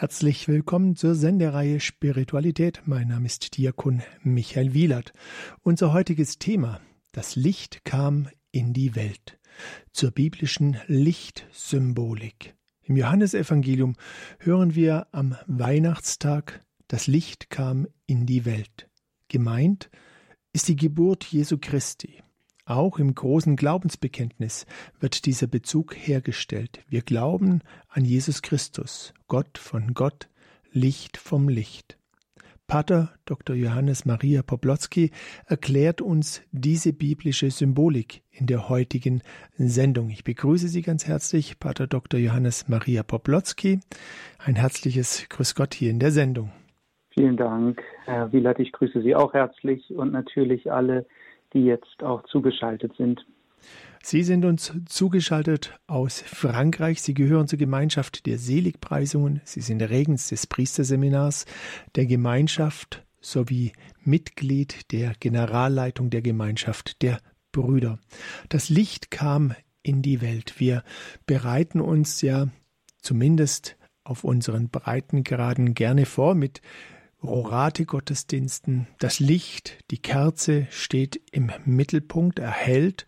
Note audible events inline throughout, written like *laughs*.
Herzlich willkommen zur Sendereihe Spiritualität. Mein Name ist Diakon Michael Wielert. Unser heutiges Thema: Das Licht kam in die Welt. Zur biblischen Lichtsymbolik. Im Johannesevangelium hören wir am Weihnachtstag: Das Licht kam in die Welt. Gemeint ist die Geburt Jesu Christi. Auch im großen Glaubensbekenntnis wird dieser Bezug hergestellt. Wir glauben an Jesus Christus, Gott von Gott, Licht vom Licht. Pater Dr. Johannes Maria Poplotzki erklärt uns diese biblische Symbolik in der heutigen Sendung. Ich begrüße Sie ganz herzlich, Pater Dr. Johannes Maria Poplotzki. Ein herzliches Grüß Gott hier in der Sendung. Vielen Dank, Herr Wielert. Ich grüße Sie auch herzlich und natürlich alle, die jetzt auch zugeschaltet sind. Sie sind uns zugeschaltet aus Frankreich. Sie gehören zur Gemeinschaft der Seligpreisungen. Sie sind Regens des Priesterseminars der Gemeinschaft sowie Mitglied der Generalleitung der Gemeinschaft der Brüder. Das Licht kam in die Welt. Wir bereiten uns ja zumindest auf unseren Breitengraden gerne vor mit Rorate-Gottesdiensten. Das Licht, die Kerze steht im Mittelpunkt, erhält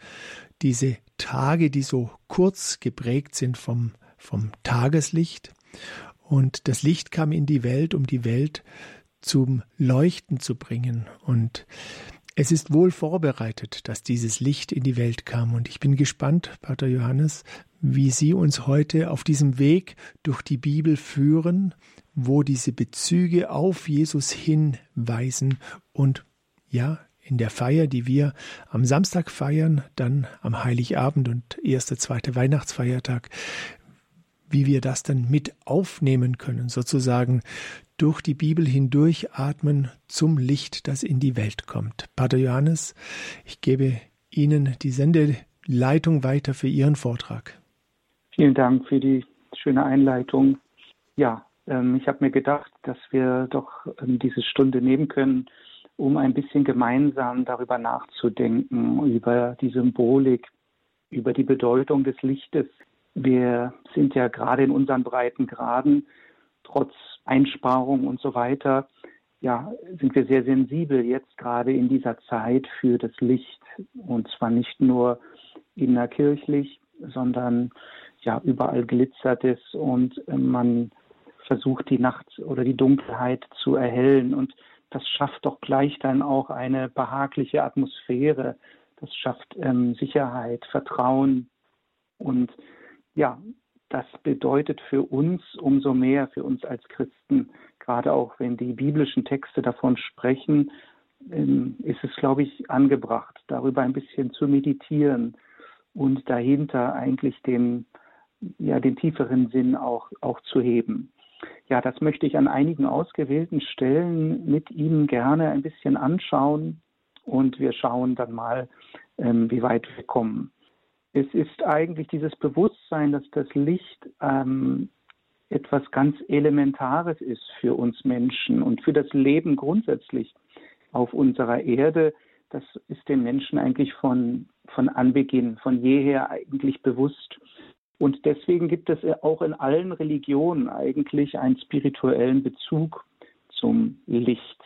diese Tage, die so kurz geprägt sind vom, vom Tageslicht. Und das Licht kam in die Welt, um die Welt zum Leuchten zu bringen. Und es ist wohl vorbereitet, dass dieses Licht in die Welt kam. Und ich bin gespannt, Pater Johannes, wie Sie uns heute auf diesem Weg durch die Bibel führen, wo diese Bezüge auf Jesus hinweisen und ja, in der Feier, die wir am Samstag feiern, dann am Heiligabend und erster, zweiter Weihnachtsfeiertag, wie wir das dann mit aufnehmen können, sozusagen durch die Bibel hindurch atmen zum Licht, das in die Welt kommt. Pater Johannes, ich gebe Ihnen die Sendeleitung weiter für Ihren Vortrag. Vielen Dank für die schöne Einleitung. Ja, ähm, ich habe mir gedacht, dass wir doch ähm, diese Stunde nehmen können, um ein bisschen gemeinsam darüber nachzudenken, über die Symbolik, über die Bedeutung des Lichtes. Wir sind ja gerade in unseren breiten Graden, trotz Einsparung und so weiter, ja, sind wir sehr sensibel jetzt gerade in dieser Zeit für das Licht. Und zwar nicht nur innerkirchlich, sondern ja, überall glitzert es und äh, man versucht die Nacht oder die Dunkelheit zu erhellen. Und das schafft doch gleich dann auch eine behagliche Atmosphäre. Das schafft ähm, Sicherheit, Vertrauen. Und ja, das bedeutet für uns umso mehr, für uns als Christen, gerade auch wenn die biblischen Texte davon sprechen, ähm, ist es, glaube ich, angebracht, darüber ein bisschen zu meditieren und dahinter eigentlich den, ja, den tieferen Sinn auch, auch zu heben. Ja, das möchte ich an einigen ausgewählten Stellen mit Ihnen gerne ein bisschen anschauen und wir schauen dann mal, ähm, wie weit wir kommen. Es ist eigentlich dieses Bewusstsein, dass das Licht ähm, etwas ganz Elementares ist für uns Menschen und für das Leben grundsätzlich auf unserer Erde. Das ist den Menschen eigentlich von, von Anbeginn, von jeher eigentlich bewusst. Und deswegen gibt es auch in allen Religionen eigentlich einen spirituellen Bezug zum Licht.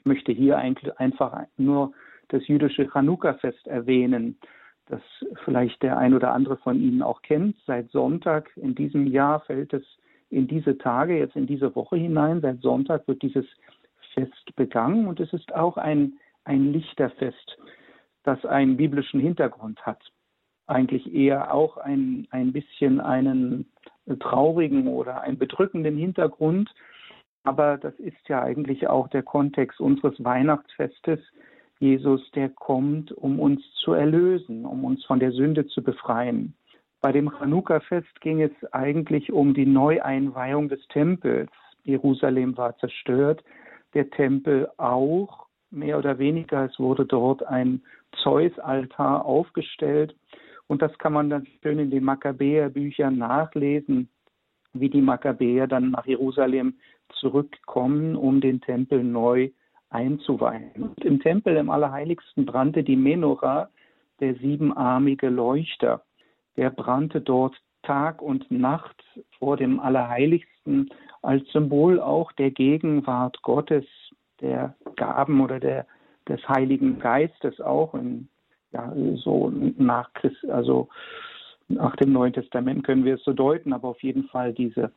Ich möchte hier eigentlich einfach nur das jüdische Chanukka-Fest erwähnen, das vielleicht der ein oder andere von Ihnen auch kennt. Seit Sonntag in diesem Jahr fällt es in diese Tage, jetzt in diese Woche hinein. Seit Sonntag wird dieses Fest begangen und es ist auch ein, ein Lichterfest, das einen biblischen Hintergrund hat eigentlich eher auch ein, ein bisschen einen traurigen oder einen bedrückenden Hintergrund. Aber das ist ja eigentlich auch der Kontext unseres Weihnachtsfestes. Jesus, der kommt, um uns zu erlösen, um uns von der Sünde zu befreien. Bei dem Chanukka-Fest ging es eigentlich um die Neueinweihung des Tempels. Jerusalem war zerstört, der Tempel auch, mehr oder weniger. Es wurde dort ein Zeus-Altar aufgestellt und das kann man dann schön in den Makkabäer-Büchern nachlesen, wie die Makkabäer dann nach Jerusalem zurückkommen, um den Tempel neu einzuweihen. Und im Tempel im Allerheiligsten brannte die Menora, der siebenarmige Leuchter. Der brannte dort Tag und Nacht vor dem Allerheiligsten als Symbol auch der Gegenwart Gottes, der Gaben oder der, des Heiligen Geistes auch in, ja, so nach Christ, also nach dem Neuen Testament können wir es so deuten, aber auf jeden Fall diese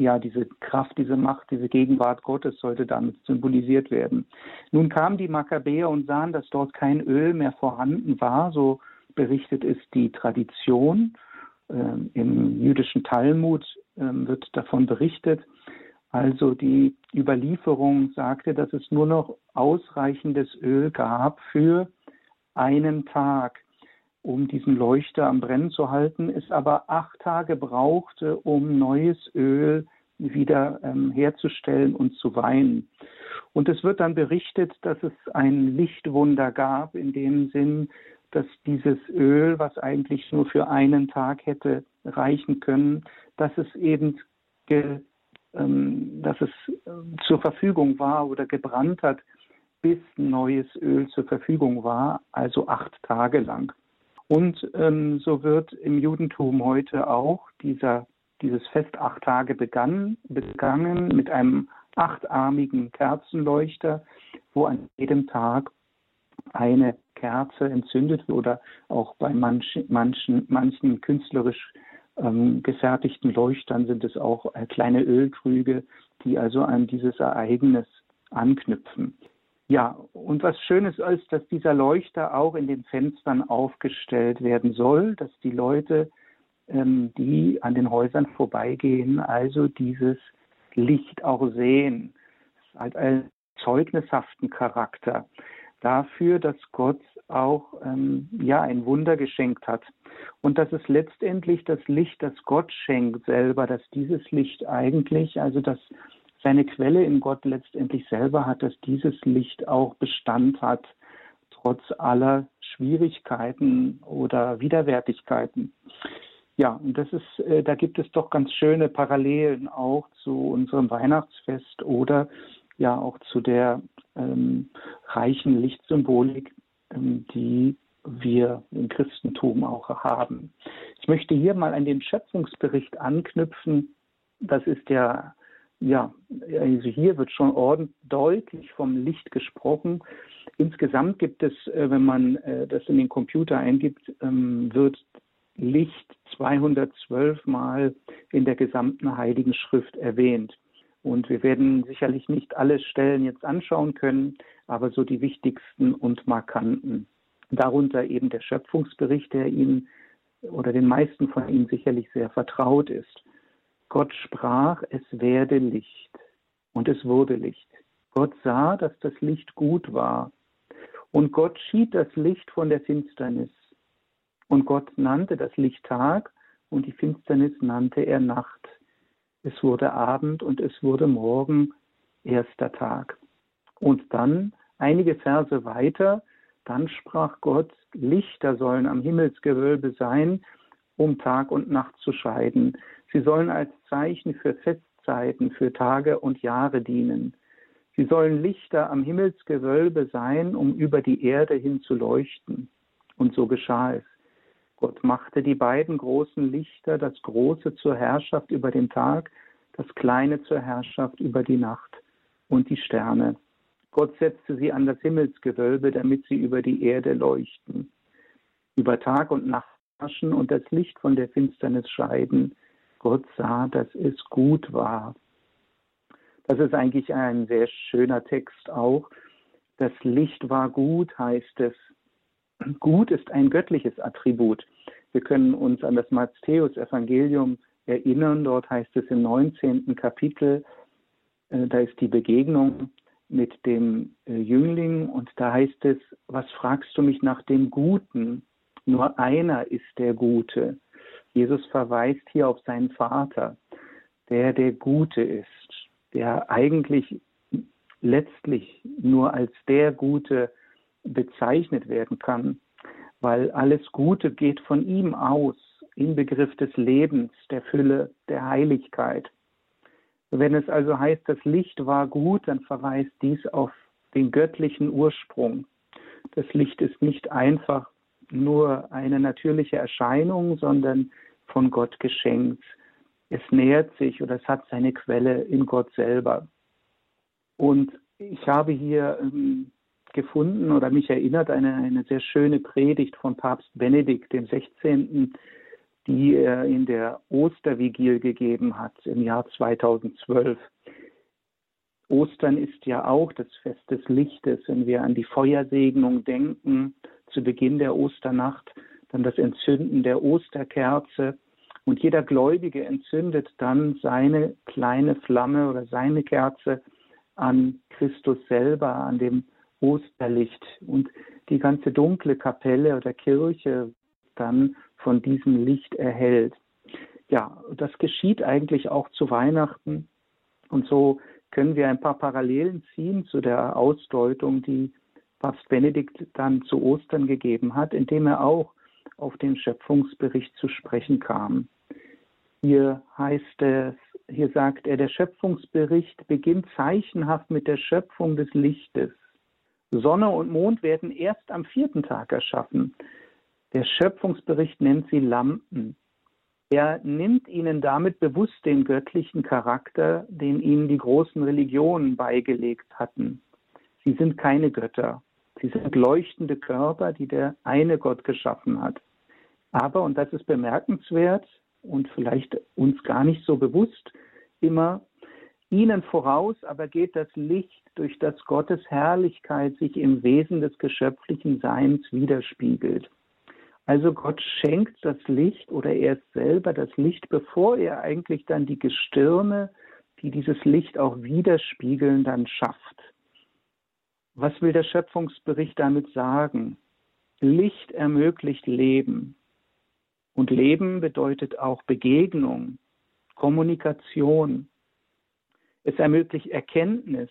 ja, diese Kraft, diese Macht, diese Gegenwart Gottes sollte damit symbolisiert werden. Nun kamen die Makkabäer und sahen, dass dort kein Öl mehr vorhanden war, so berichtet es die Tradition. Ähm, Im jüdischen Talmud ähm, wird davon berichtet. Also die Überlieferung sagte, dass es nur noch ausreichendes Öl gab für einen Tag um diesen Leuchter am Brennen zu halten, es aber acht Tage brauchte, um neues Öl wieder ähm, herzustellen und zu weinen. Und es wird dann berichtet, dass es ein Lichtwunder gab, in dem Sinn, dass dieses Öl, was eigentlich nur für einen Tag hätte reichen können, dass es eben ge, ähm, dass es äh, zur Verfügung war oder gebrannt hat, bis neues Öl zur Verfügung war, also acht Tage lang. Und ähm, so wird im Judentum heute auch dieser, dieses Fest acht Tage begann, begangen mit einem achtarmigen Kerzenleuchter, wo an jedem Tag eine Kerze entzündet oder auch bei manchen, manchen, manchen künstlerisch ähm, gefertigten Leuchtern sind es auch äh, kleine Ölkrüge, die also an dieses Ereignis anknüpfen. Ja, und was Schönes ist, dass dieser Leuchter auch in den Fenstern aufgestellt werden soll, dass die Leute, ähm, die an den Häusern vorbeigehen, also dieses Licht auch sehen. Es hat einen zeugnishaften Charakter dafür, dass Gott auch ähm, ja ein Wunder geschenkt hat und dass es letztendlich das Licht, das Gott schenkt selber, dass dieses Licht eigentlich, also das seine Quelle in Gott letztendlich selber hat, dass dieses Licht auch Bestand hat, trotz aller Schwierigkeiten oder Widerwärtigkeiten. Ja, und das ist, äh, da gibt es doch ganz schöne Parallelen auch zu unserem Weihnachtsfest oder ja auch zu der ähm, reichen Lichtsymbolik, ähm, die wir im Christentum auch haben. Ich möchte hier mal an den Schöpfungsbericht anknüpfen. Das ist ja ja, also hier wird schon ordentlich deutlich vom Licht gesprochen. Insgesamt gibt es, äh, wenn man äh, das in den Computer eingibt, ähm, wird Licht 212 Mal in der gesamten Heiligen Schrift erwähnt. Und wir werden sicherlich nicht alle Stellen jetzt anschauen können, aber so die wichtigsten und markanten. Darunter eben der Schöpfungsbericht, der Ihnen oder den meisten von Ihnen sicherlich sehr vertraut ist. Gott sprach, es werde Licht. Und es wurde Licht. Gott sah, dass das Licht gut war. Und Gott schied das Licht von der Finsternis. Und Gott nannte das Licht Tag und die Finsternis nannte er Nacht. Es wurde Abend und es wurde Morgen, erster Tag. Und dann, einige Verse weiter, dann sprach Gott, Lichter sollen am Himmelsgewölbe sein, um Tag und Nacht zu scheiden. Sie sollen als Zeichen für Festzeiten, für Tage und Jahre dienen. Sie sollen Lichter am Himmelsgewölbe sein, um über die Erde hin zu leuchten. Und so geschah es. Gott machte die beiden großen Lichter, das große zur Herrschaft über den Tag, das kleine zur Herrschaft über die Nacht und die Sterne. Gott setzte sie an das Himmelsgewölbe, damit sie über die Erde leuchten, über Tag und Nacht herrschen und das Licht von der Finsternis scheiden, Gott sah, dass es gut war. Das ist eigentlich ein sehr schöner Text auch. Das Licht war gut, heißt es. Gut ist ein göttliches Attribut. Wir können uns an das Matthäus-Evangelium erinnern. Dort heißt es im 19. Kapitel, äh, da ist die Begegnung mit dem äh, Jüngling und da heißt es, was fragst du mich nach dem Guten? Nur einer ist der Gute. Jesus verweist hier auf seinen Vater, der der Gute ist, der eigentlich letztlich nur als der Gute bezeichnet werden kann, weil alles Gute geht von ihm aus, im Begriff des Lebens, der Fülle, der Heiligkeit. Wenn es also heißt, das Licht war gut, dann verweist dies auf den göttlichen Ursprung. Das Licht ist nicht einfach nur eine natürliche Erscheinung, sondern von Gott geschenkt. es nähert sich oder es hat seine Quelle in Gott selber. Und ich habe hier ähm, gefunden oder mich erinnert eine, eine sehr schöne Predigt von Papst Benedikt dem 16., die er in der Ostervigil gegeben hat im Jahr 2012. Ostern ist ja auch das Fest des Lichtes, wenn wir an die Feuersegnung denken, zu Beginn der Osternacht, dann das Entzünden der Osterkerze. Und jeder Gläubige entzündet dann seine kleine Flamme oder seine Kerze an Christus selber, an dem Osterlicht. Und die ganze dunkle Kapelle oder Kirche dann von diesem Licht erhält. Ja, das geschieht eigentlich auch zu Weihnachten. Und so können wir ein paar Parallelen ziehen zu der Ausdeutung, die Papst Benedikt dann zu Ostern gegeben hat, indem er auch auf den Schöpfungsbericht zu sprechen kam. Hier heißt es, hier sagt er, der Schöpfungsbericht beginnt zeichenhaft mit der Schöpfung des Lichtes. Sonne und Mond werden erst am vierten Tag erschaffen. Der Schöpfungsbericht nennt sie Lampen. Er nimmt ihnen damit bewusst den göttlichen Charakter, den ihnen die großen Religionen beigelegt hatten. Sie sind keine Götter. Sie sind leuchtende Körper, die der eine Gott geschaffen hat. Aber, und das ist bemerkenswert und vielleicht uns gar nicht so bewusst immer, ihnen voraus aber geht das Licht, durch das Gottes Herrlichkeit sich im Wesen des geschöpflichen Seins widerspiegelt. Also Gott schenkt das Licht oder er ist selber das Licht, bevor er eigentlich dann die Gestirne, die dieses Licht auch widerspiegeln, dann schafft. Was will der Schöpfungsbericht damit sagen? Licht ermöglicht Leben. Und Leben bedeutet auch Begegnung, Kommunikation. Es ermöglicht Erkenntnis,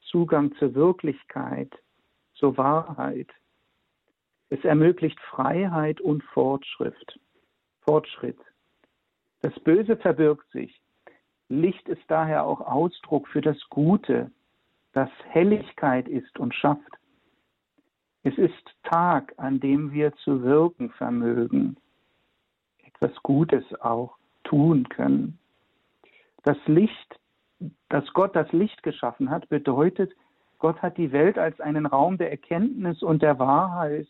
Zugang zur Wirklichkeit, zur Wahrheit. Es ermöglicht Freiheit und Fortschritt. Fortschritt. Das Böse verbirgt sich. Licht ist daher auch Ausdruck für das Gute, das Helligkeit ist und schafft. Es ist Tag, an dem wir zu wirken vermögen, etwas Gutes auch tun können. Das Licht, dass Gott das Licht geschaffen hat, bedeutet, Gott hat die Welt als einen Raum der Erkenntnis und der Wahrheit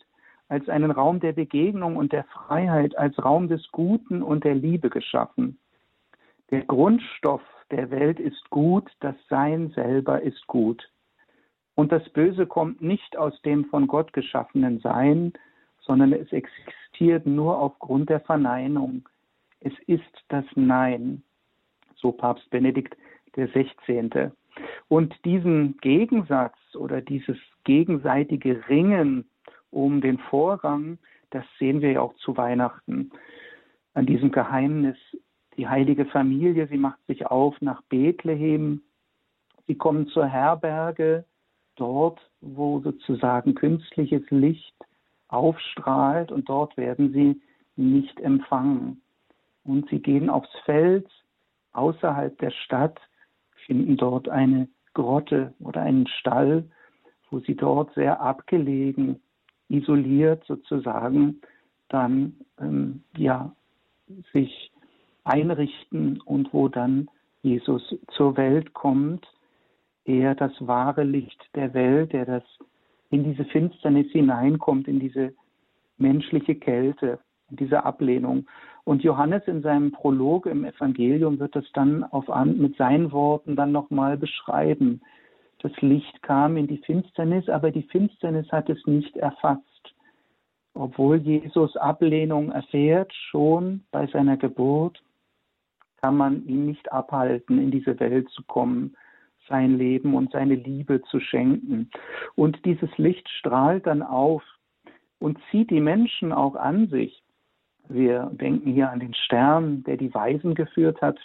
als einen Raum der Begegnung und der Freiheit, als Raum des Guten und der Liebe geschaffen. Der Grundstoff der Welt ist gut, das Sein selber ist gut. Und das Böse kommt nicht aus dem von Gott geschaffenen Sein, sondern es existiert nur aufgrund der Verneinung. Es ist das Nein, so Papst Benedikt der 16. Und diesen Gegensatz oder dieses gegenseitige Ringen um den Vorrang, das sehen wir ja auch zu Weihnachten. An diesem Geheimnis, die heilige Familie, sie macht sich auf nach Bethlehem, sie kommen zur Herberge, dort, wo sozusagen künstliches Licht aufstrahlt und dort werden sie nicht empfangen. Und sie gehen aufs Feld außerhalb der Stadt, finden dort eine Grotte oder einen Stall, wo sie dort sehr abgelegen isoliert sozusagen dann ähm, ja sich einrichten und wo dann Jesus zur Welt kommt, er das wahre Licht der Welt, der das in diese Finsternis hineinkommt, in diese menschliche Kälte, in diese Ablehnung. Und Johannes in seinem Prolog im Evangelium wird das dann auf mit seinen Worten dann nochmal beschreiben. Das Licht kam in die Finsternis, aber die Finsternis hat es nicht erfasst. Obwohl Jesus Ablehnung erfährt, schon bei seiner Geburt, kann man ihn nicht abhalten, in diese Welt zu kommen, sein Leben und seine Liebe zu schenken. Und dieses Licht strahlt dann auf und zieht die Menschen auch an sich. Wir denken hier an den Stern, der die Weisen geführt hat.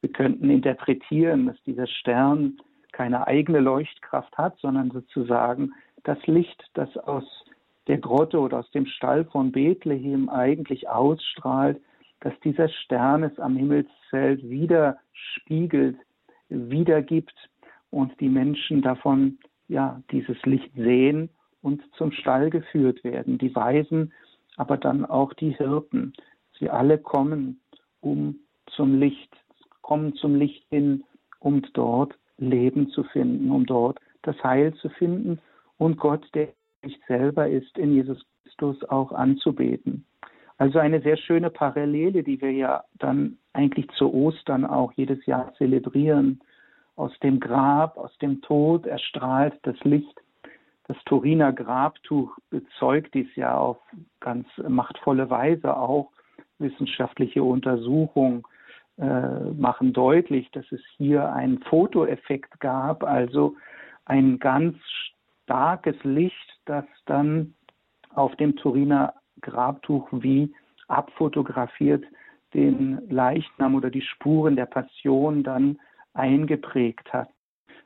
Wir könnten interpretieren, dass dieser Stern keine eigene Leuchtkraft hat, sondern sozusagen das Licht, das aus der Grotte oder aus dem Stall von Bethlehem eigentlich ausstrahlt, dass dieser Stern es am Himmelsfeld wieder spiegelt, wiedergibt und die Menschen davon ja dieses Licht sehen und zum Stall geführt werden. Die Weisen, aber dann auch die Hirten. Sie alle kommen, um zum Licht, kommen zum Licht hin, um dort Leben zu finden, um dort das Heil zu finden und Gott, der Licht selber ist, in Jesus Christus auch anzubeten. Also eine sehr schöne Parallele, die wir ja dann eigentlich zu Ostern auch jedes Jahr zelebrieren. Aus dem Grab, aus dem Tod erstrahlt das Licht. Das Turiner Grabtuch bezeugt dies ja auf ganz machtvolle Weise auch. Wissenschaftliche Untersuchungen äh, machen deutlich, dass es hier einen Fotoeffekt gab, also ein ganz starkes Licht, das dann auf dem Turiner Grabtuch wie abfotografiert den Leichnam oder die Spuren der Passion dann eingeprägt hat.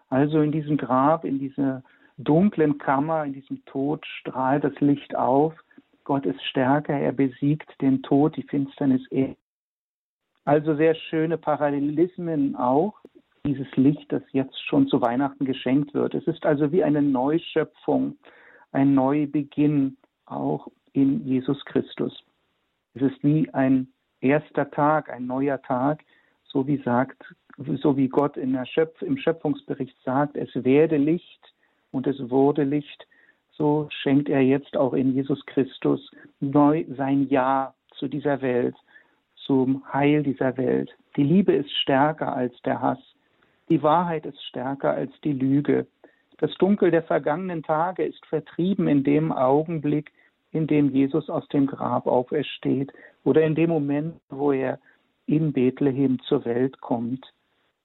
Also in diesem Grab, in dieser dunklen Kammer, in diesem Tod strahlt das Licht auf. Gott ist stärker, er besiegt den Tod, die Finsternis. Also sehr schöne Parallelismen auch, dieses Licht, das jetzt schon zu Weihnachten geschenkt wird. Es ist also wie eine Neuschöpfung, ein Neubeginn auch in Jesus Christus. Es ist wie ein erster Tag, ein neuer Tag, so wie sagt, so wie Gott Schöpf, im Schöpfungsbericht sagt, es werde Licht und es wurde Licht, so schenkt er jetzt auch in Jesus Christus neu sein Ja zu dieser Welt, zum Heil dieser Welt. Die Liebe ist stärker als der Hass. Die Wahrheit ist stärker als die Lüge. Das Dunkel der vergangenen Tage ist vertrieben in dem Augenblick, in dem Jesus aus dem Grab aufersteht oder in dem Moment, wo er in Bethlehem zur Welt kommt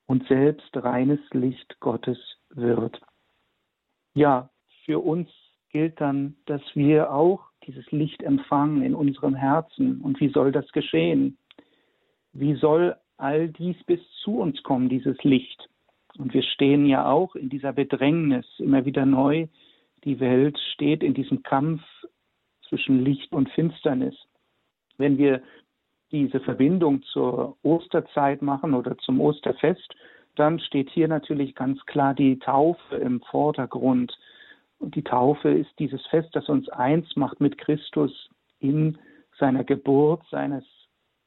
und selbst reines Licht Gottes wird. Ja, für uns gilt dann, dass wir auch dieses Licht empfangen in unserem Herzen. Und wie soll das geschehen? Wie soll all dies bis zu uns kommen, dieses Licht? Und wir stehen ja auch in dieser Bedrängnis immer wieder neu. Die Welt steht in diesem Kampf zwischen Licht und Finsternis. Wenn wir diese Verbindung zur Osterzeit machen oder zum Osterfest, dann steht hier natürlich ganz klar die Taufe im Vordergrund. Und die Taufe ist dieses Fest, das uns eins macht mit Christus in seiner Geburt, seines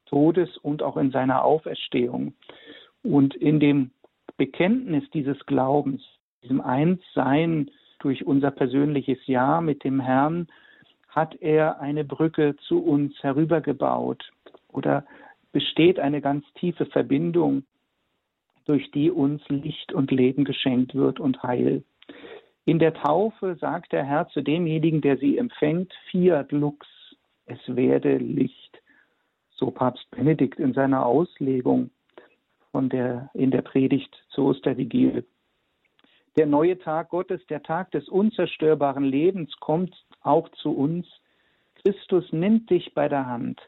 Todes und auch in seiner Auferstehung. Und in dem Bekenntnis dieses Glaubens, diesem Einssein durch unser persönliches Ja mit dem Herrn, hat er eine Brücke zu uns herübergebaut oder besteht eine ganz tiefe Verbindung, durch die uns Licht und Leben geschenkt wird und Heil. In der Taufe sagt der Herr zu demjenigen, der sie empfängt, fiat lux, es werde Licht. So Papst Benedikt in seiner Auslegung von der, in der Predigt zur Ostervigil. Der neue Tag Gottes, der Tag des unzerstörbaren Lebens, kommt auch zu uns. Christus nimmt dich bei der Hand.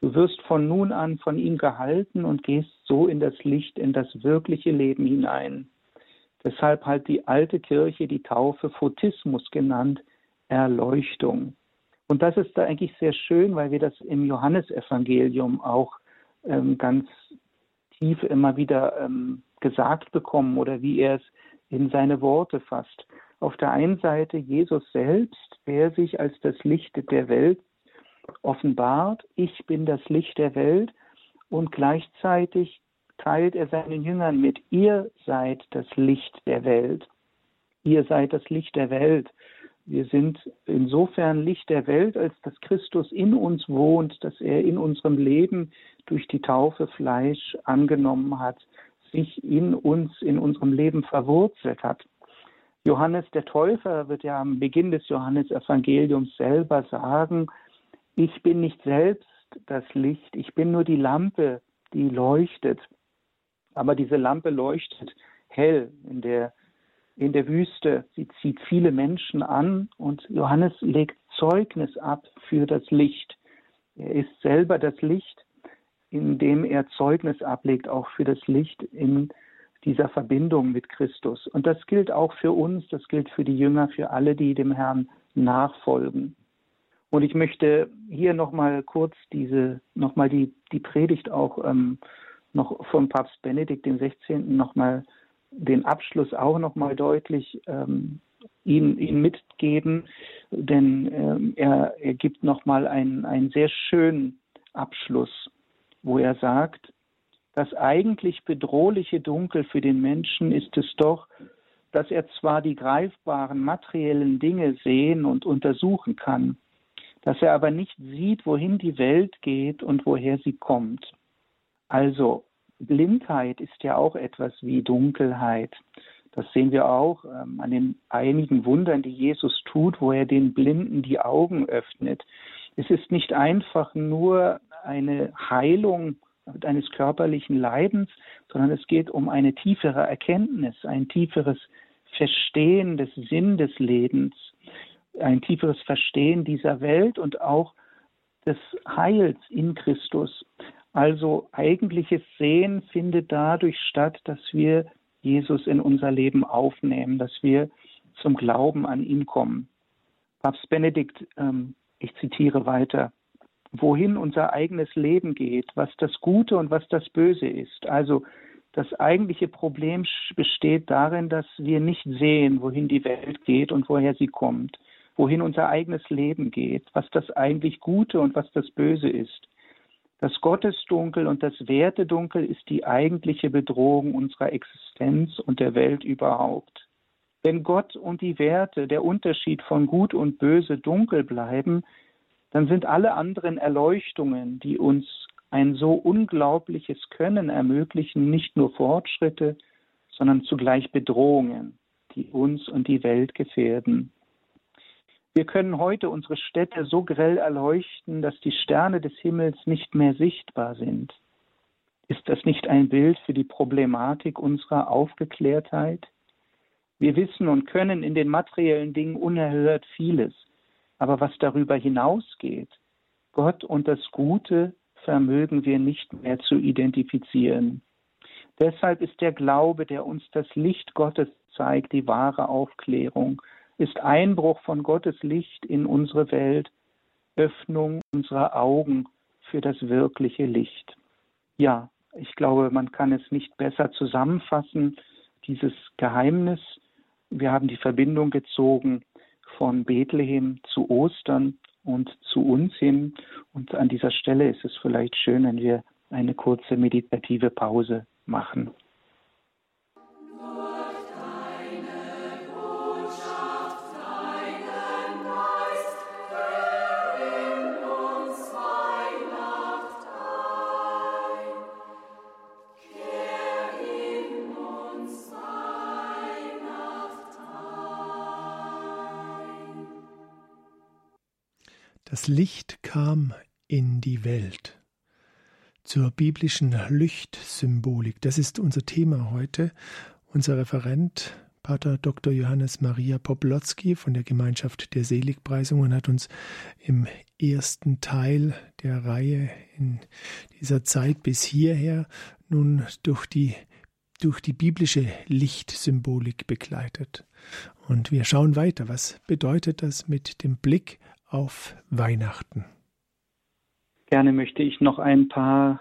Du wirst von nun an von ihm gehalten und gehst so in das Licht, in das wirkliche Leben hinein. Deshalb hat die alte Kirche die Taufe Photismus genannt, Erleuchtung. Und das ist da eigentlich sehr schön, weil wir das im Johannesevangelium auch ähm, ganz tief immer wieder ähm, gesagt bekommen oder wie er es in seine Worte fasst. Auf der einen Seite Jesus selbst, der sich als das Licht der Welt offenbart, ich bin das Licht der Welt und gleichzeitig teilt er seinen Jüngern mit, ihr seid das Licht der Welt. Ihr seid das Licht der Welt. Wir sind insofern Licht der Welt, als dass Christus in uns wohnt, dass er in unserem Leben durch die Taufe Fleisch angenommen hat, sich in uns, in unserem Leben verwurzelt hat. Johannes der Täufer wird ja am Beginn des Johannesevangeliums selber sagen, ich bin nicht selbst das Licht, ich bin nur die Lampe, die leuchtet. Aber diese Lampe leuchtet hell in der in der Wüste. Sie zieht viele Menschen an und Johannes legt Zeugnis ab für das Licht. Er ist selber das Licht, indem er Zeugnis ablegt, auch für das Licht in dieser Verbindung mit Christus. Und das gilt auch für uns, das gilt für die Jünger, für alle, die dem Herrn nachfolgen. Und ich möchte hier nochmal kurz diese, nochmal die, die Predigt auch ähm, noch von Papst Benedikt dem 16. nochmal den Abschluss auch nochmal deutlich ähm, ihn, ihn mitgeben, denn ähm, er, er gibt nochmal einen, einen sehr schönen Abschluss, wo er sagt, Das eigentlich bedrohliche Dunkel für den Menschen ist es doch, dass er zwar die greifbaren materiellen Dinge sehen und untersuchen kann, dass er aber nicht sieht, wohin die Welt geht und woher sie kommt. Also Blindheit ist ja auch etwas wie Dunkelheit. Das sehen wir auch ähm, an den einigen Wundern, die Jesus tut, wo er den Blinden die Augen öffnet. Es ist nicht einfach nur eine Heilung eines körperlichen Leidens, sondern es geht um eine tiefere Erkenntnis, ein tieferes Verstehen des Sinn des Lebens, ein tieferes Verstehen dieser Welt und auch des Heils in Christus. Also eigentliches Sehen findet dadurch statt, dass wir Jesus in unser Leben aufnehmen, dass wir zum Glauben an ihn kommen. Papst Benedikt, ähm, ich zitiere weiter, wohin unser eigenes Leben geht, was das Gute und was das Böse ist. Also das eigentliche Problem besteht darin, dass wir nicht sehen, wohin die Welt geht und woher sie kommt, wohin unser eigenes Leben geht, was das eigentlich Gute und was das Böse ist. Das Gottesdunkel und das Wertedunkel ist die eigentliche Bedrohung unserer Existenz und der Welt überhaupt. Wenn Gott und die Werte, der Unterschied von Gut und Böse dunkel bleiben, dann sind alle anderen Erleuchtungen, die uns ein so unglaubliches Können ermöglichen, nicht nur Fortschritte, sondern zugleich Bedrohungen, die uns und die Welt gefährden. Wir können heute unsere Städte so grell erleuchten, dass die Sterne des Himmels nicht mehr sichtbar sind. Ist das nicht ein Bild für die Problematik unserer Aufgeklärtheit? Wir wissen und können in den materiellen Dingen unerhört vieles, aber was darüber hinausgeht, Gott und das Gute vermögen wir nicht mehr zu identifizieren. Deshalb ist der Glaube, der uns das Licht Gottes zeigt, die wahre Aufklärung, ist Einbruch von Gottes Licht in unsere Welt, Öffnung unserer Augen für das wirkliche Licht. Ja, ich glaube, man kann es nicht besser zusammenfassen, dieses Geheimnis. Wir haben die Verbindung gezogen von Bethlehem zu Ostern und zu uns hin. Und an dieser Stelle ist es vielleicht schön, wenn wir eine kurze meditative Pause machen. Das Licht kam in die Welt. Zur biblischen Lichtsymbolik. Das ist unser Thema heute. Unser Referent, Pater Dr. Johannes Maria Poplotzki von der Gemeinschaft der Seligpreisungen hat uns im ersten Teil der Reihe in dieser Zeit bis hierher nun durch die durch die biblische Lichtsymbolik begleitet. Und wir schauen weiter. Was bedeutet das mit dem Blick auf Weihnachten? Gerne möchte ich noch ein paar,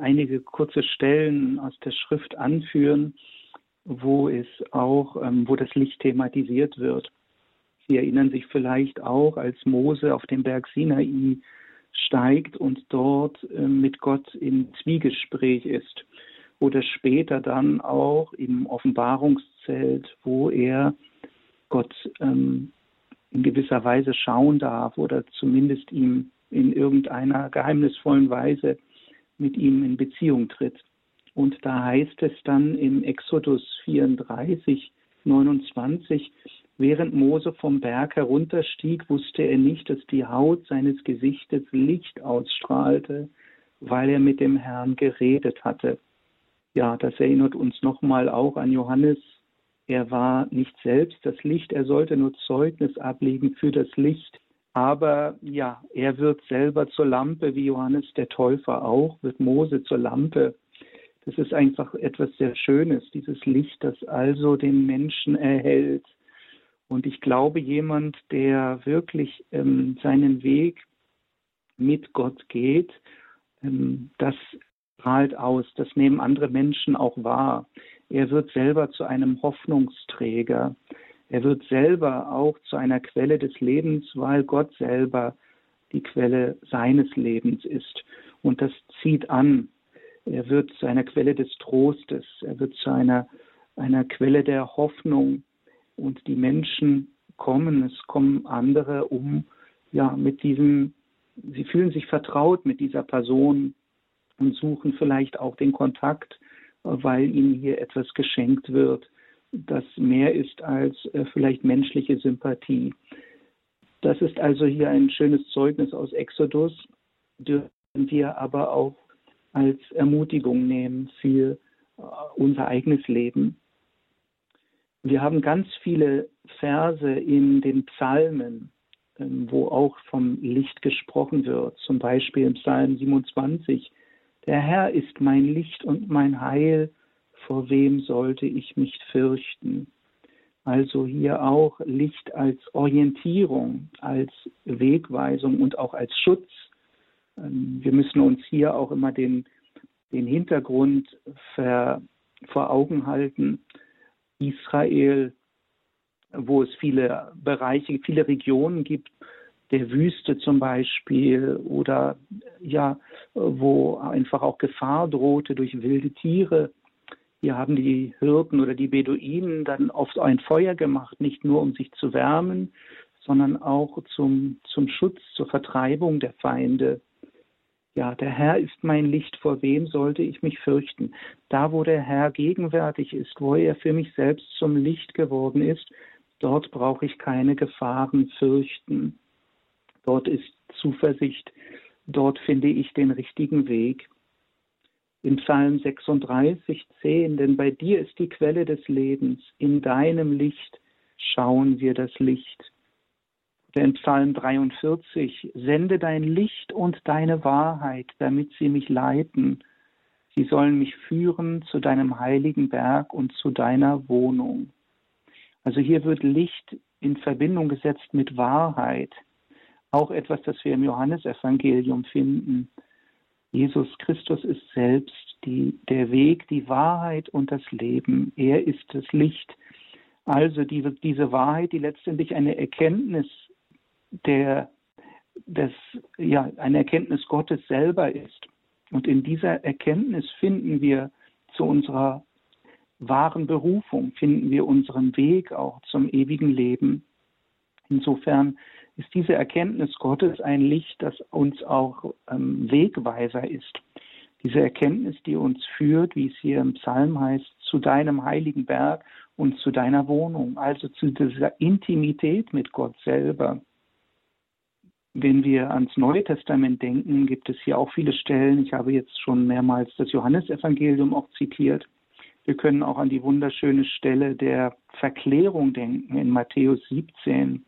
einige kurze Stellen aus der Schrift anführen, wo es auch, ähm, wo das Licht thematisiert wird. Sie erinnern sich vielleicht auch, als Mose auf dem Berg Sinai steigt und dort ähm, mit Gott im Zwiegespräch ist. Oder später dann auch im Offenbarungszelt, wo er Gott ähm, in gewisser Weise schauen darf oder zumindest ihm in irgendeiner geheimnisvollen Weise mit ihm in Beziehung tritt. Und da heißt es dann im Exodus 34, 29, während Mose vom Berg herunterstieg, wusste er nicht, dass die Haut seines Gesichtes Licht ausstrahlte, weil er mit dem Herrn geredet hatte. Ja, das erinnert uns nochmal auch an Johannes er war nicht selbst das Licht, er sollte nur Zeugnis ablegen für das Licht. Aber ja, er wird selber zur Lampe, wie Johannes der Täufer auch, wird Mose zur Lampe. Das ist einfach etwas sehr Schönes, dieses Licht, das also den Menschen erhält. Und ich glaube, jemand, der wirklich ähm, seinen Weg mit Gott geht, ähm, das strahlt aus, das nehmen andere Menschen auch wahr. Er wird selber zu einem Hoffnungsträger. Er wird selber auch zu einer Quelle des Lebens, weil Gott selber die Quelle seines Lebens ist. Und das zieht an. Er wird zu einer Quelle des Trostes. Er wird zu einer, einer Quelle der Hoffnung. Und die Menschen kommen, es kommen andere, um ja mit diesem, sie fühlen sich vertraut mit dieser Person und suchen vielleicht auch den Kontakt, weil ihnen hier etwas geschenkt wird, das mehr ist als äh, vielleicht menschliche Sympathie. Das ist also hier ein schönes Zeugnis aus Exodus, dürfen wir aber auch als Ermutigung nehmen für äh, unser eigenes Leben. Wir haben ganz viele Verse in den Psalmen, ähm, wo auch vom Licht gesprochen wird. Zum Beispiel im Psalm 27. Der Herr ist mein Licht und mein Heil. Vor wem sollte ich mich fürchten? Also hier auch Licht als Orientierung, als Wegweisung und auch als Schutz. Ähm, wir müssen uns hier auch immer den, den Hintergrund ver, vor Augen halten. Israel, wo es viele Bereiche, viele Regionen gibt, der Wüste zum Beispiel oder ja, wo einfach auch Gefahr drohte durch wilde Tiere. Hier haben die Hirten oder die Beduinen dann oft ein Feuer gemacht, nicht nur um sich zu wärmen, sondern auch zum, zum Schutz, zur Vertreibung der Feinde. Ja, der Herr ist mein Licht, vor wem sollte ich mich fürchten? Da, wo der Herr gegenwärtig ist, wo er für mich selbst zum Licht geworden ist, dort brauche ich keine Gefahren fürchten. Dort ist Zuversicht, dort finde ich den richtigen Weg. In Psalm 36, 10, denn bei dir ist die Quelle des Lebens, in deinem Licht schauen wir das Licht in Psalm 43, sende dein Licht und deine Wahrheit, damit sie mich leiten. Sie sollen mich führen zu deinem heiligen Berg und zu deiner Wohnung. Also hier wird Licht in Verbindung gesetzt mit Wahrheit. Auch etwas, das wir im Johannesevangelium finden. Jesus Christus ist selbst die, der Weg, die Wahrheit und das Leben. Er ist das Licht. Also diese, diese Wahrheit, die letztendlich eine Erkenntnis der, das, ja, eine Erkenntnis Gottes selber ist. Und in dieser Erkenntnis finden wir zu unserer wahren Berufung, finden wir unseren Weg auch zum ewigen Leben. Insofern ist diese Erkenntnis Gottes ein Licht, das uns auch ähm, Wegweiser ist. Diese Erkenntnis, die uns führt, wie es hier im Psalm heißt, zu deinem heiligen Berg und zu deiner Wohnung, also zu dieser Intimität mit Gott selber. Wenn wir ans Neue Testament denken, gibt es hier auch viele Stellen. Ich habe jetzt schon mehrmals das Johannesevangelium auch zitiert. Wir können auch an die wunderschöne Stelle der Verklärung denken in Matthäus 17.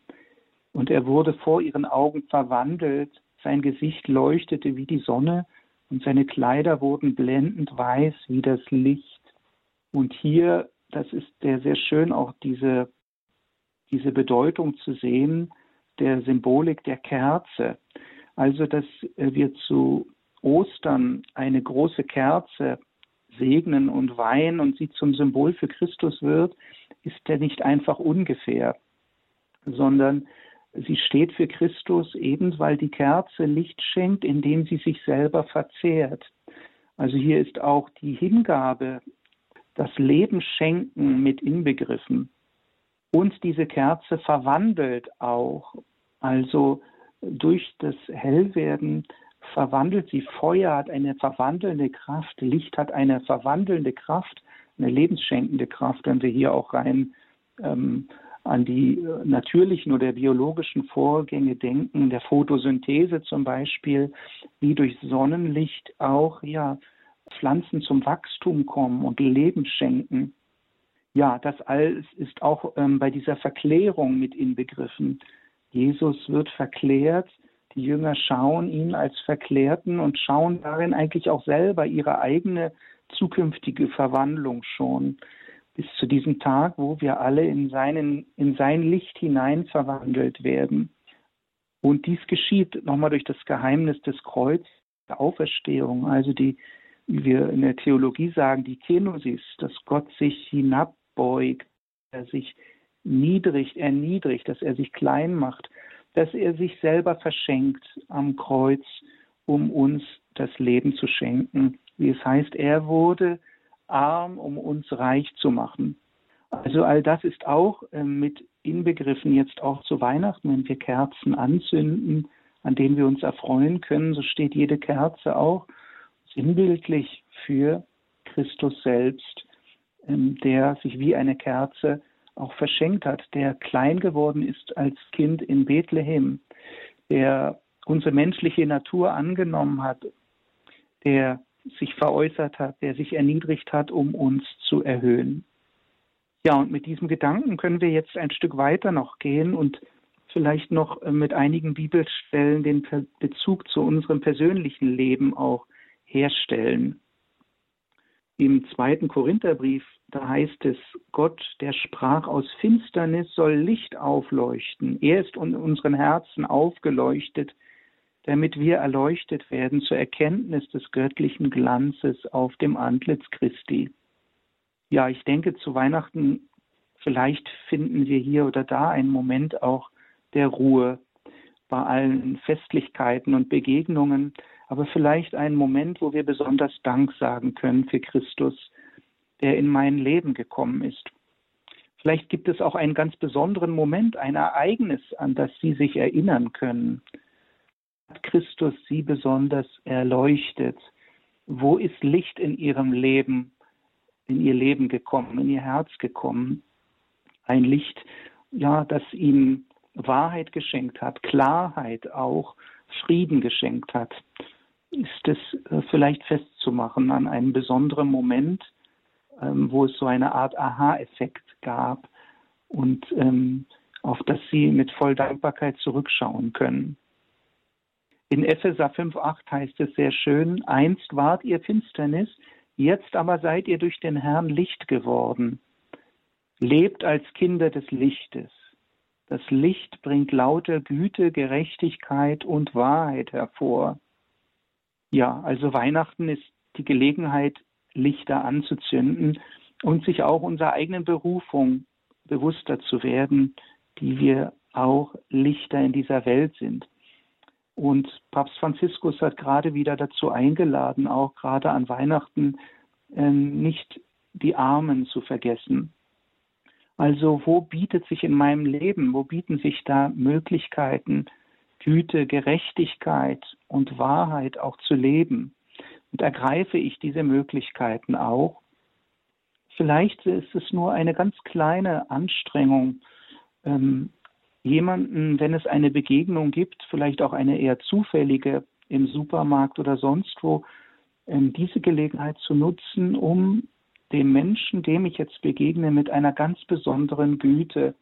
Und er wurde vor ihren Augen verwandelt, sein Gesicht leuchtete wie die Sonne und seine Kleider wurden blendend weiß wie das Licht. Und hier, das ist sehr, sehr schön, auch diese, diese Bedeutung zu sehen, der Symbolik der Kerze. Also, dass wir zu Ostern eine große Kerze segnen und weihen und sie zum Symbol für Christus wird, ist ja nicht einfach ungefähr, sondern sie steht für Christus eben, weil die Kerze Licht schenkt, indem sie sich selber verzehrt. Also hier ist auch die Hingabe, das Leben schenken mit inbegriffen. Und diese Kerze verwandelt auch. Also durch das Hellwerden verwandelt sie. Feuer hat eine verwandelnde Kraft, Licht hat eine verwandelnde Kraft, eine lebensschenkende Kraft, wenn wir hier auch rein ähm, an die natürlichen oder biologischen Vorgänge denken, der Photosynthese zum Beispiel, wie durch Sonnenlicht auch ja, Pflanzen zum Wachstum kommen und Leben schenken. Ja, das alles ist auch ähm, bei dieser Verklärung mit inbegriffen. Jesus wird verklärt, die Jünger schauen ihn als Verklärten und schauen darin eigentlich auch selber ihre eigene zukünftige Verwandlung schon bis zu diesem Tag, wo wir alle in, seinen, in sein Licht hinein verwandelt werden. Und dies geschieht nochmal durch das Geheimnis des Kreuzes, der Auferstehung, also die, wie wir in der Theologie sagen, die Kenosis, dass Gott sich hinabbeugt, er sich niedrigt, erniedrigt, dass er sich klein macht, dass er sich selber verschenkt am Kreuz, um uns das Leben zu schenken. wie es heißt, er wurde arm, um uns reich zu machen. Also all das ist auch äh, mit inbegriffen jetzt auch zu Weihnachten, wenn wir Kerzen anzünden, an denen wir uns erfreuen können, so steht jede Kerze auch sinnbildlich für Christus selbst, ähm, der sich wie eine Kerze auch verschenkt hat, der klein geworden ist als Kind in Bethlehem, der unsere menschliche Natur angenommen hat, der sich veräußert hat, der sich erniedrigt hat, um uns zu erhöhen. Ja, und mit diesem Gedanken können wir jetzt ein Stück weiter noch gehen und vielleicht noch äh, mit einigen Bibelstellen den Bezug zu unserem persönlichen Leben auch herstellen. Im zweiten Korintherbrief, da heißt es, Gott, der sprach aus Finsternis, soll Licht aufleuchten. Er ist in unseren Herzen aufgeleuchtet, damit wir erleuchtet werden zur Erkenntnis des göttlichen Glanzes auf dem Antlitz Christi. Ja, ich denke, zu Weihnachten vielleicht finden wir hier oder da einen Moment auch der Ruhe bei allen Festlichkeiten und Begegnungen, aber vielleicht einen Moment, wo wir besonders Dank sagen können für Christus, der in mein Leben gekommen ist. Vielleicht gibt es auch einen ganz besonderen Moment, ein Ereignis, an das Sie sich erinnern können. Hat Christus Sie besonders erleuchtet? Wo ist Licht in Ihrem Leben, in Ihr Leben gekommen, in Ihr Herz gekommen? Ein Licht, ja, das Ihnen Wahrheit geschenkt hat, Klarheit auch, Frieden geschenkt hat ist es äh, vielleicht festzumachen an einem besonderen Moment, ähm, wo es so eine Art Aha-Effekt gab und ähm, auf das Sie mit voll Dankbarkeit zurückschauen können. In Epheser 5,8 heißt es sehr schön, einst wart ihr Finsternis, jetzt aber seid ihr durch den Herrn Licht geworden. Lebt als Kinder des Lichtes. Das Licht bringt lauter Güte, Gerechtigkeit und Wahrheit hervor. Ja, also Weihnachten ist die Gelegenheit, Lichter anzuzünden und sich auch unserer eigenen Berufung bewusster zu werden, die wir auch Lichter in dieser Welt sind. Und Papst Franziskus hat gerade wieder dazu eingeladen, auch gerade an Weihnachten äh, nicht die Armen zu vergessen. Also wo bietet sich in meinem Leben, wo bieten sich da Möglichkeiten, Güte, Gerechtigkeit und Wahrheit auch zu leben. Und ergreife ich diese Möglichkeiten auch. Vielleicht ist es nur eine ganz kleine Anstrengung, ähm, jemanden, wenn es eine Begegnung gibt, vielleicht auch eine eher zufällige im Supermarkt oder sonst wo, ähm, diese Gelegenheit zu nutzen, um dem Menschen, dem ich jetzt begegne, mit einer ganz besonderen Güte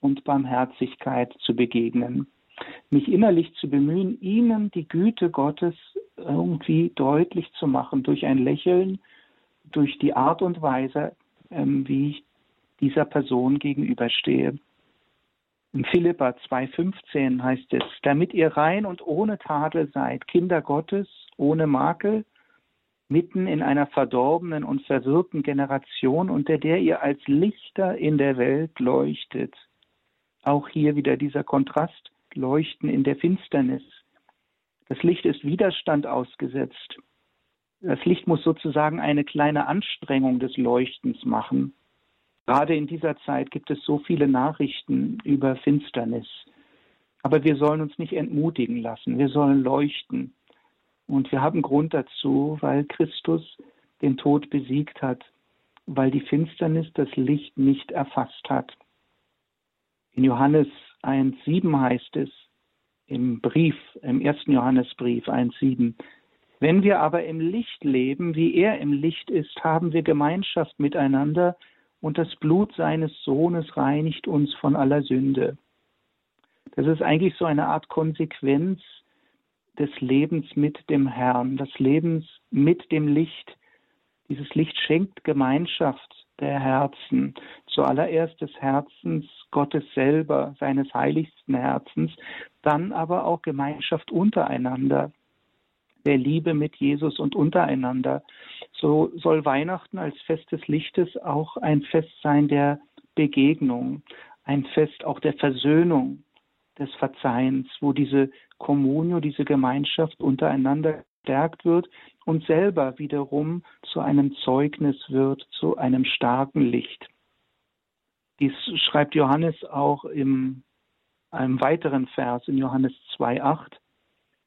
und Barmherzigkeit zu begegnen mich innerlich zu bemühen, ihnen die Güte Gottes irgendwie deutlich zu machen durch ein Lächeln, durch die Art und Weise, ähm, wie ich dieser Person gegenüberstehe. In Philippa 2,15 heißt es, damit ihr rein und ohne Tadel seid, Kinder Gottes, ohne Makel, mitten in einer verdorbenen und verwirrten Generation, unter der ihr als Lichter in der Welt leuchtet. Auch hier wieder dieser Kontrast Leuchten in der Finsternis. Das Licht ist Widerstand ausgesetzt. Das Licht muss sozusagen eine kleine Anstrengung des Leuchtens machen. Gerade in dieser Zeit gibt es so viele Nachrichten über Finsternis. Aber wir sollen uns nicht entmutigen lassen. Wir sollen leuchten. Und wir haben Grund dazu, weil Christus den Tod besiegt hat, weil die Finsternis das Licht nicht erfasst hat. In Johannes 1,7 heißt es im Brief, im ersten Johannesbrief 1,7. Wenn wir aber im Licht leben, wie er im Licht ist, haben wir Gemeinschaft miteinander und das Blut seines Sohnes reinigt uns von aller Sünde. Das ist eigentlich so eine Art Konsequenz des Lebens mit dem Herrn, des Lebens mit dem Licht. Dieses Licht schenkt Gemeinschaft der Herzen, zuallererst des Herzens Gottes selber, seines heiligsten Herzens, dann aber auch Gemeinschaft untereinander, der Liebe mit Jesus und untereinander. So soll Weihnachten als Fest des Lichtes auch ein Fest sein der Begegnung, ein Fest auch der Versöhnung, des Verzeihens, wo diese Kommunio, diese Gemeinschaft untereinander gestärkt wird und selber wiederum zu einem Zeugnis wird, zu einem starken Licht. Dies schreibt Johannes auch in einem weiteren Vers in Johannes 2,8.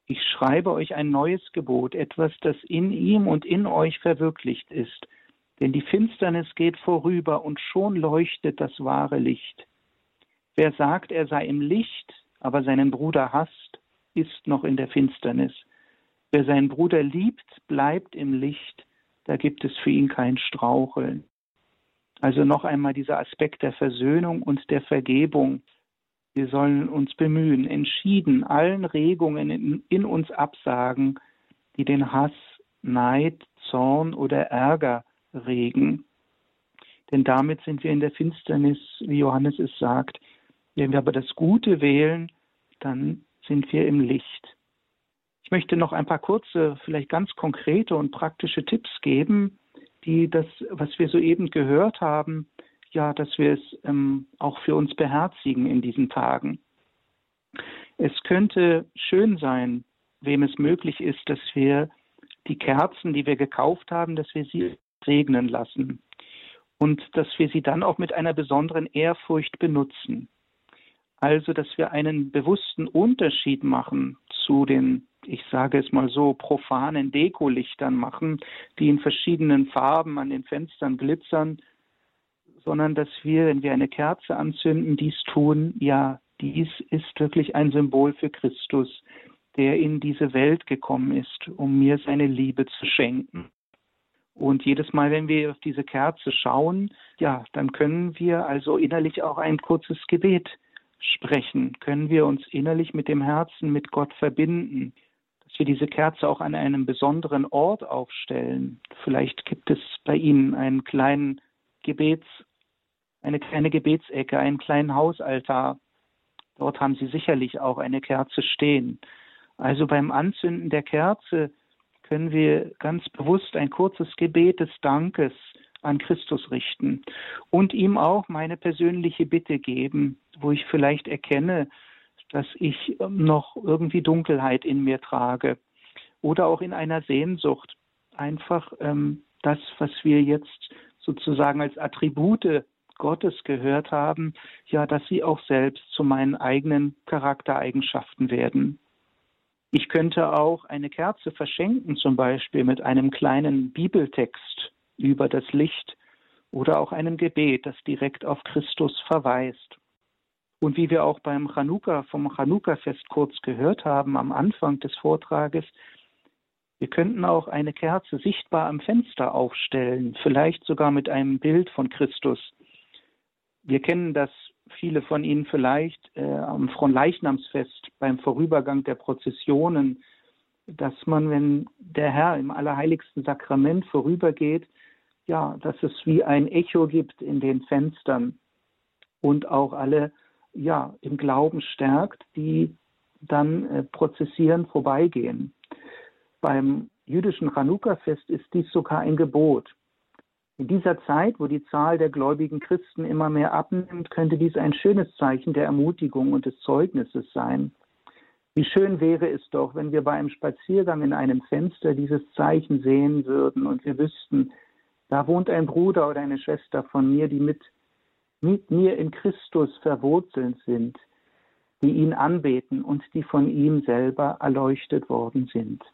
Ich schreibe euch ein neues Gebot, etwas, das in ihm und in euch verwirklicht ist. Denn die Finsternis geht vorüber und schon leuchtet das wahre Licht. Wer sagt, er sei im Licht, aber seinen Bruder hasst, ist noch in der Finsternis. Wer seinen Bruder liebt, bleibt im Licht, da gibt es für ihn kein Straucheln. Also noch einmal dieser Aspekt der Versöhnung und der Vergebung. Wir sollen uns bemühen, entschieden allen Regungen in, in uns absagen, die den Hass, Neid, Zorn oder Ärger regen. Denn damit sind wir in der Finsternis, wie Johannes es sagt. Wenn wir aber das Gute wählen, dann sind wir im Licht. Ich möchte noch ein paar kurze, vielleicht ganz konkrete und praktische Tipps geben, die das, was wir soeben gehört haben, ja, dass wir es ähm, auch für uns beherzigen in diesen Tagen. Es könnte schön sein, wem es möglich ist, dass wir die Kerzen, die wir gekauft haben, dass wir sie regnen lassen und dass wir sie dann auch mit einer besonderen Ehrfurcht benutzen. Also, dass wir einen bewussten Unterschied machen zu den, ich sage es mal so, profanen Dekolichtern machen, die in verschiedenen Farben an den Fenstern glitzern, sondern dass wir, wenn wir eine Kerze anzünden, dies tun, ja, dies ist wirklich ein Symbol für Christus, der in diese Welt gekommen ist, um mir seine Liebe zu schenken. Und jedes Mal, wenn wir auf diese Kerze schauen, ja, dann können wir also innerlich auch ein kurzes Gebet sprechen, können wir uns innerlich mit dem Herzen mit Gott verbinden, dass wir diese Kerze auch an einem besonderen Ort aufstellen. Vielleicht gibt es bei Ihnen einen kleinen Gebets, eine kleine Gebetsecke, einen kleinen Hausaltar. Dort haben Sie sicherlich auch eine Kerze stehen. Also beim Anzünden der Kerze können wir ganz bewusst ein kurzes Gebet des Dankes an Christus richten und ihm auch meine persönliche Bitte geben, wo ich vielleicht erkenne, dass ich noch irgendwie Dunkelheit in mir trage oder auch in einer Sehnsucht. Einfach ähm, das, was wir jetzt sozusagen als Attribute Gottes gehört haben, ja, dass sie auch selbst zu meinen eigenen Charaktereigenschaften werden. Ich könnte auch eine Kerze verschenken, zum Beispiel mit einem kleinen Bibeltext über das Licht oder auch einem Gebet, das direkt auf Christus verweist. Und wie wir auch beim Chanukka, vom Chanukka-Fest kurz gehört haben, am Anfang des Vortrages, wir könnten auch eine Kerze sichtbar am Fenster aufstellen, vielleicht sogar mit einem Bild von Christus. Wir kennen das, viele von Ihnen vielleicht, äh, am Fronleichnamsfest beim Vorübergang der Prozessionen, dass man, wenn der Herr im allerheiligsten Sakrament vorübergeht, ja, dass es wie ein Echo gibt in den Fenstern und auch alle ja im Glauben stärkt, die dann äh, prozessieren vorbeigehen. Beim jüdischen Chanukka-Fest ist dies sogar ein Gebot. In dieser Zeit, wo die Zahl der gläubigen Christen immer mehr abnimmt, könnte dies ein schönes Zeichen der Ermutigung und des Zeugnisses sein. Wie schön wäre es doch, wenn wir bei einem Spaziergang in einem Fenster dieses Zeichen sehen würden und wir wüssten, da wohnt ein Bruder oder eine Schwester von mir, die mit, mit mir in Christus verwurzelt sind, die ihn anbeten und die von ihm selber erleuchtet worden sind.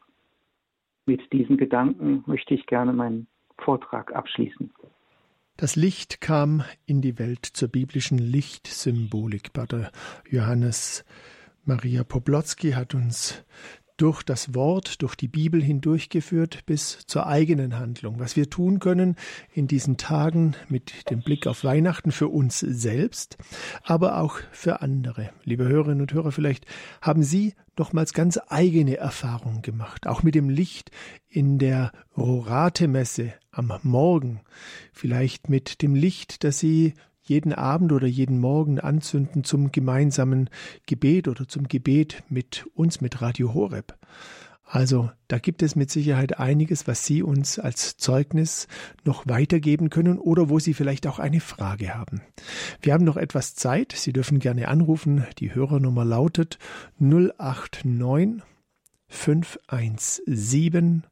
Mit diesen Gedanken möchte ich gerne meinen Vortrag abschließen. Das Licht kam in die Welt zur biblischen Lichtsymbolik. Pater Johannes Maria Poblotzki hat uns durch das Wort, durch die Bibel hindurchgeführt bis zur eigenen Handlung. Was wir tun können in diesen Tagen mit dem Blick auf Weihnachten für uns selbst, aber auch für andere. Liebe Hörerinnen und Hörer, vielleicht haben Sie nochmals ganz eigene Erfahrungen gemacht, auch mit dem Licht in der Rorate-Messe am Morgen, vielleicht mit dem Licht, das Sie jeden Abend oder jeden Morgen anzünden zum gemeinsamen Gebet oder zum Gebet mit uns, mit Radio Horeb. Also da gibt es mit Sicherheit einiges, was Sie uns als Zeugnis noch weitergeben können oder wo Sie vielleicht auch eine Frage haben. Wir haben noch etwas Zeit. Sie dürfen gerne anrufen. Die Hörernummer lautet 089 517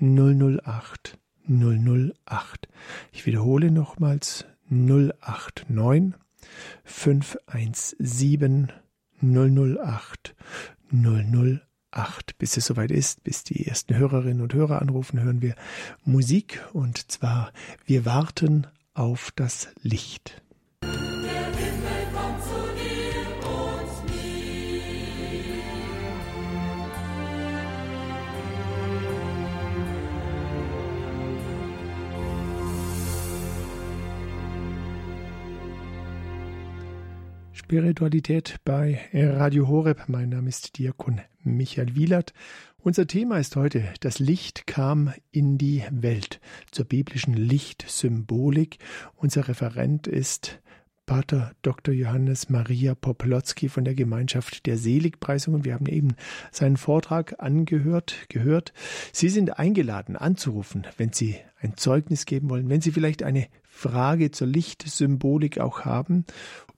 008 008. Ich wiederhole nochmals 089 517 008 008. Bis es soweit ist, bis die ersten Hörerinnen und Hörer anrufen, hören wir Musik und zwar Wir warten auf das Licht. Spiritualität bei Radio Horeb. Mein Name ist Diakon Michael Wielert. Unser Thema ist heute, das Licht kam in die Welt zur biblischen Lichtsymbolik. Unser Referent ist Pater Dr. Johannes Maria Poplotzki von der Gemeinschaft der Seligpreisungen. Wir haben eben seinen Vortrag angehört, gehört. Sie sind eingeladen, anzurufen, wenn Sie ein Zeugnis geben wollen, wenn Sie vielleicht eine Frage zur Lichtsymbolik auch haben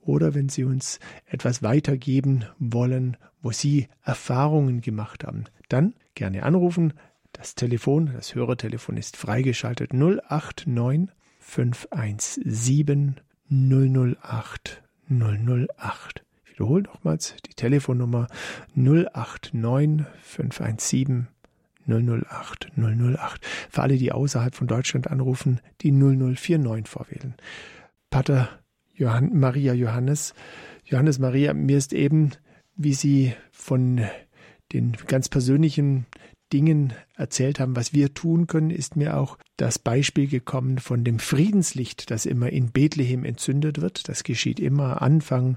oder wenn Sie uns etwas weitergeben wollen, wo Sie Erfahrungen gemacht haben, dann gerne anrufen. Das Telefon, das Hörertelefon ist freigeschaltet 089 517 008 008. Ich wiederhole nochmals die Telefonnummer 089 517 008 008. Für alle, die außerhalb von Deutschland anrufen, die 0049 vorwählen. Pater Johann, Maria Johannes. Johannes Maria, mir ist eben, wie Sie von den ganz persönlichen Dingen erzählt haben, was wir tun können, ist mir auch das Beispiel gekommen von dem Friedenslicht, das immer in Bethlehem entzündet wird. Das geschieht immer Anfang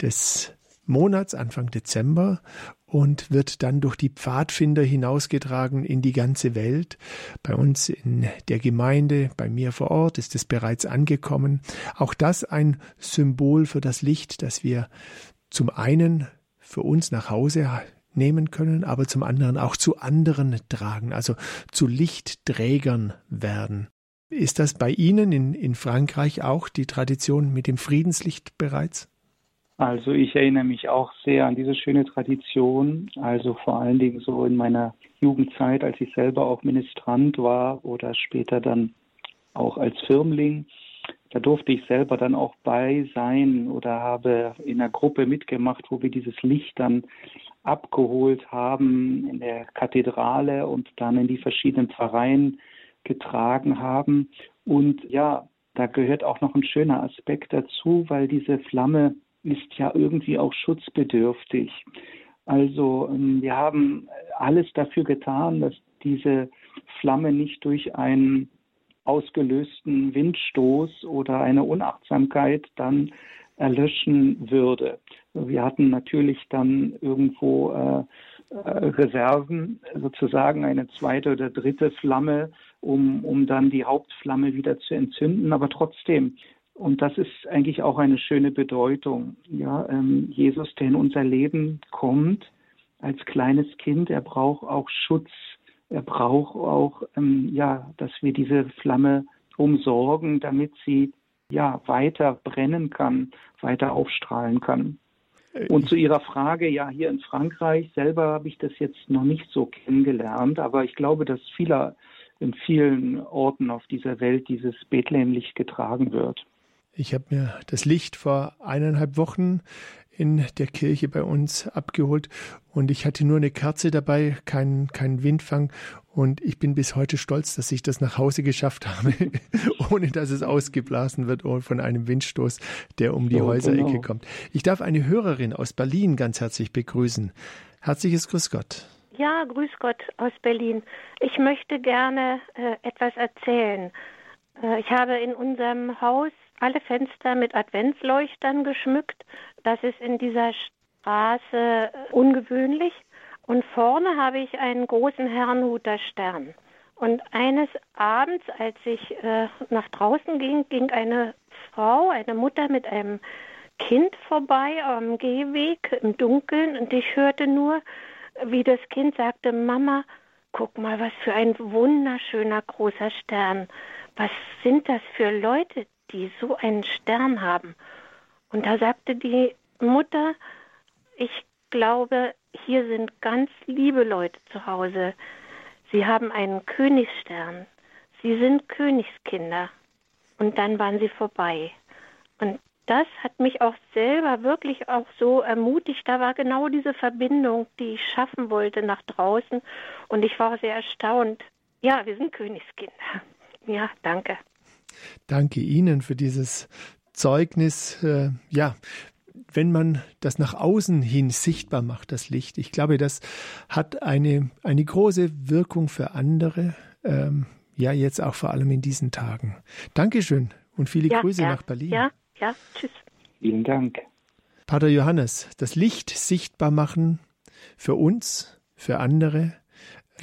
des Monats, Anfang Dezember und wird dann durch die Pfadfinder hinausgetragen in die ganze Welt. Bei uns in der Gemeinde, bei mir vor Ort ist es bereits angekommen. Auch das ein Symbol für das Licht, das wir zum einen für uns nach Hause nehmen können, aber zum anderen auch zu anderen tragen, also zu Lichtträgern werden. Ist das bei Ihnen in, in Frankreich auch die Tradition mit dem Friedenslicht bereits? Also ich erinnere mich auch sehr an diese schöne Tradition, also vor allen Dingen so in meiner Jugendzeit, als ich selber auch Ministrant war oder später dann auch als Firmling. Da durfte ich selber dann auch bei sein oder habe in einer Gruppe mitgemacht, wo wir dieses Licht dann abgeholt haben in der Kathedrale und dann in die verschiedenen Pfarreien getragen haben. Und ja, da gehört auch noch ein schöner Aspekt dazu, weil diese Flamme ist ja irgendwie auch schutzbedürftig. Also ähm, wir haben alles dafür getan, dass diese Flamme nicht durch einen ausgelösten Windstoß oder eine Unachtsamkeit dann erlöschen würde. Wir hatten natürlich dann irgendwo äh, äh, Reserven, sozusagen eine zweite oder dritte Flamme, um, um dann die Hauptflamme wieder zu entzünden. Aber trotzdem, und das ist eigentlich auch eine schöne Bedeutung. Ja, ähm, Jesus, der in unser Leben kommt als kleines Kind, er braucht auch Schutz. Er braucht auch, ähm, ja, dass wir diese Flamme umsorgen, damit sie ja weiter brennen kann, weiter aufstrahlen kann. Äh, Und zu Ihrer Frage, ja, hier in Frankreich selber habe ich das jetzt noch nicht so kennengelernt, aber ich glaube, dass vieler in vielen Orten auf dieser Welt dieses Bethlehemlicht getragen wird. Ich habe mir das Licht vor eineinhalb Wochen in der Kirche bei uns abgeholt und ich hatte nur eine Kerze dabei, keinen kein Windfang und ich bin bis heute stolz, dass ich das nach Hause geschafft *laughs* habe, ohne dass es ausgeblasen wird von einem Windstoß, der um die oh, Häuserecke genau. kommt. Ich darf eine Hörerin aus Berlin ganz herzlich begrüßen. Herzliches Grüß Gott. Ja, Grüß Gott aus Berlin. Ich möchte gerne äh, etwas erzählen. Äh, ich habe in unserem Haus alle Fenster mit Adventsleuchtern geschmückt. Das ist in dieser Straße ungewöhnlich. Und vorne habe ich einen großen Herrnhuter Stern. Und eines Abends, als ich äh, nach draußen ging, ging eine Frau, eine Mutter mit einem Kind vorbei am Gehweg im Dunkeln und ich hörte nur, wie das Kind sagte, Mama, guck mal, was für ein wunderschöner großer Stern. Was sind das für Leute, die so einen Stern haben. Und da sagte die Mutter, ich glaube, hier sind ganz liebe Leute zu Hause. Sie haben einen Königsstern. Sie sind Königskinder. Und dann waren sie vorbei. Und das hat mich auch selber wirklich auch so ermutigt. Da war genau diese Verbindung, die ich schaffen wollte nach draußen. Und ich war sehr erstaunt. Ja, wir sind Königskinder. Ja, danke. Danke Ihnen für dieses Zeugnis. Äh, ja, wenn man das nach außen hin sichtbar macht, das Licht, ich glaube, das hat eine, eine große Wirkung für andere. Ähm, ja, jetzt auch vor allem in diesen Tagen. Dankeschön und viele ja, Grüße ja, nach Berlin. Ja, ja, tschüss. Vielen Dank. Pater Johannes, das Licht sichtbar machen für uns, für andere,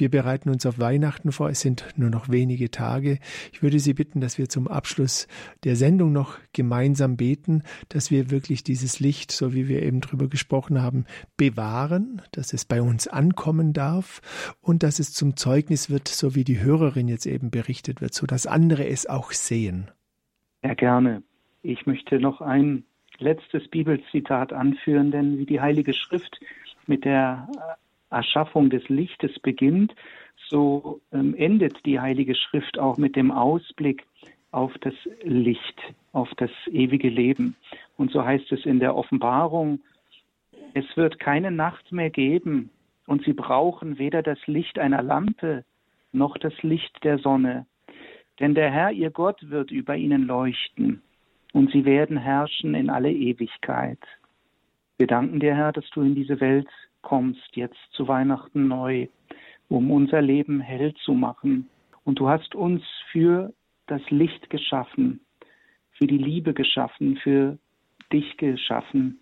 wir bereiten uns auf Weihnachten vor. Es sind nur noch wenige Tage. Ich würde Sie bitten, dass wir zum Abschluss der Sendung noch gemeinsam beten, dass wir wirklich dieses Licht, so wie wir eben drüber gesprochen haben, bewahren, dass es bei uns ankommen darf und dass es zum Zeugnis wird, so wie die Hörerin jetzt eben berichtet wird, so dass andere es auch sehen. Ja, gerne. Ich möchte noch ein letztes Bibelzitat anführen, denn wie die Heilige Schrift mit der Erschaffung des Lichtes beginnt, so ähm, endet die Heilige Schrift auch mit dem Ausblick auf das Licht, auf das ewige Leben. Und so heißt es in der Offenbarung, es wird keine Nacht mehr geben und sie brauchen weder das Licht einer Lampe noch das Licht der Sonne. Denn der Herr, ihr Gott, wird über ihnen leuchten und sie werden herrschen in alle Ewigkeit. Wir danken dir, Herr, dass du in diese Welt kommst jetzt zu Weihnachten neu, um unser Leben hell zu machen. Und du hast uns für das Licht geschaffen, für die Liebe geschaffen, für dich geschaffen.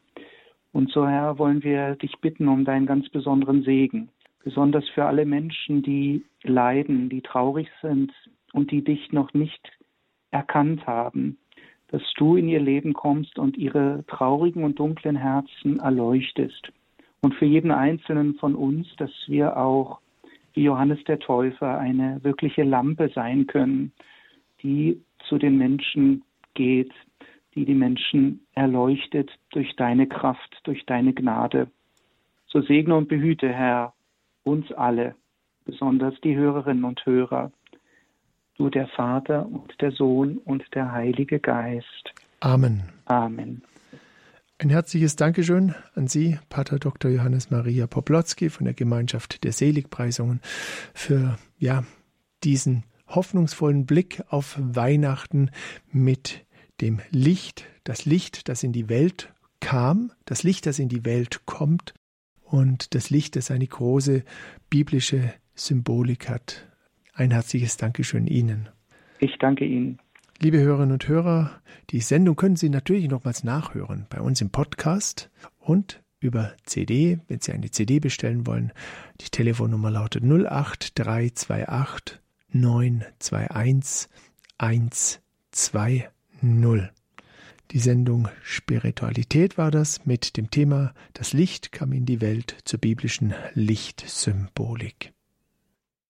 Und so, Herr, wollen wir dich bitten um deinen ganz besonderen Segen, besonders für alle Menschen, die leiden, die traurig sind und die dich noch nicht erkannt haben, dass du in ihr Leben kommst und ihre traurigen und dunklen Herzen erleuchtest und für jeden Einzelnen von uns, dass wir auch wie Johannes der Täufer eine wirkliche Lampe sein können, die zu den Menschen geht, die die Menschen erleuchtet durch deine Kraft, durch deine Gnade. So segne und behüte, Herr, uns alle, besonders die Hörerinnen und Hörer, du der Vater und der Sohn und der Heilige Geist. Amen. Amen. Ein herzliches Dankeschön an Sie, Pater Dr. Johannes Maria Poplotzki von der Gemeinschaft der Seligpreisungen, für ja, diesen hoffnungsvollen Blick auf Weihnachten mit dem Licht, das Licht, das in die Welt kam, das Licht, das in die Welt kommt und das Licht, das eine große biblische Symbolik hat. Ein herzliches Dankeschön Ihnen. Ich danke Ihnen. Liebe Hörerinnen und Hörer, die Sendung können Sie natürlich nochmals nachhören bei uns im Podcast und über CD, wenn Sie eine CD bestellen wollen. Die Telefonnummer lautet 08328 921 120. Die Sendung Spiritualität war das mit dem Thema Das Licht kam in die Welt zur biblischen Lichtsymbolik.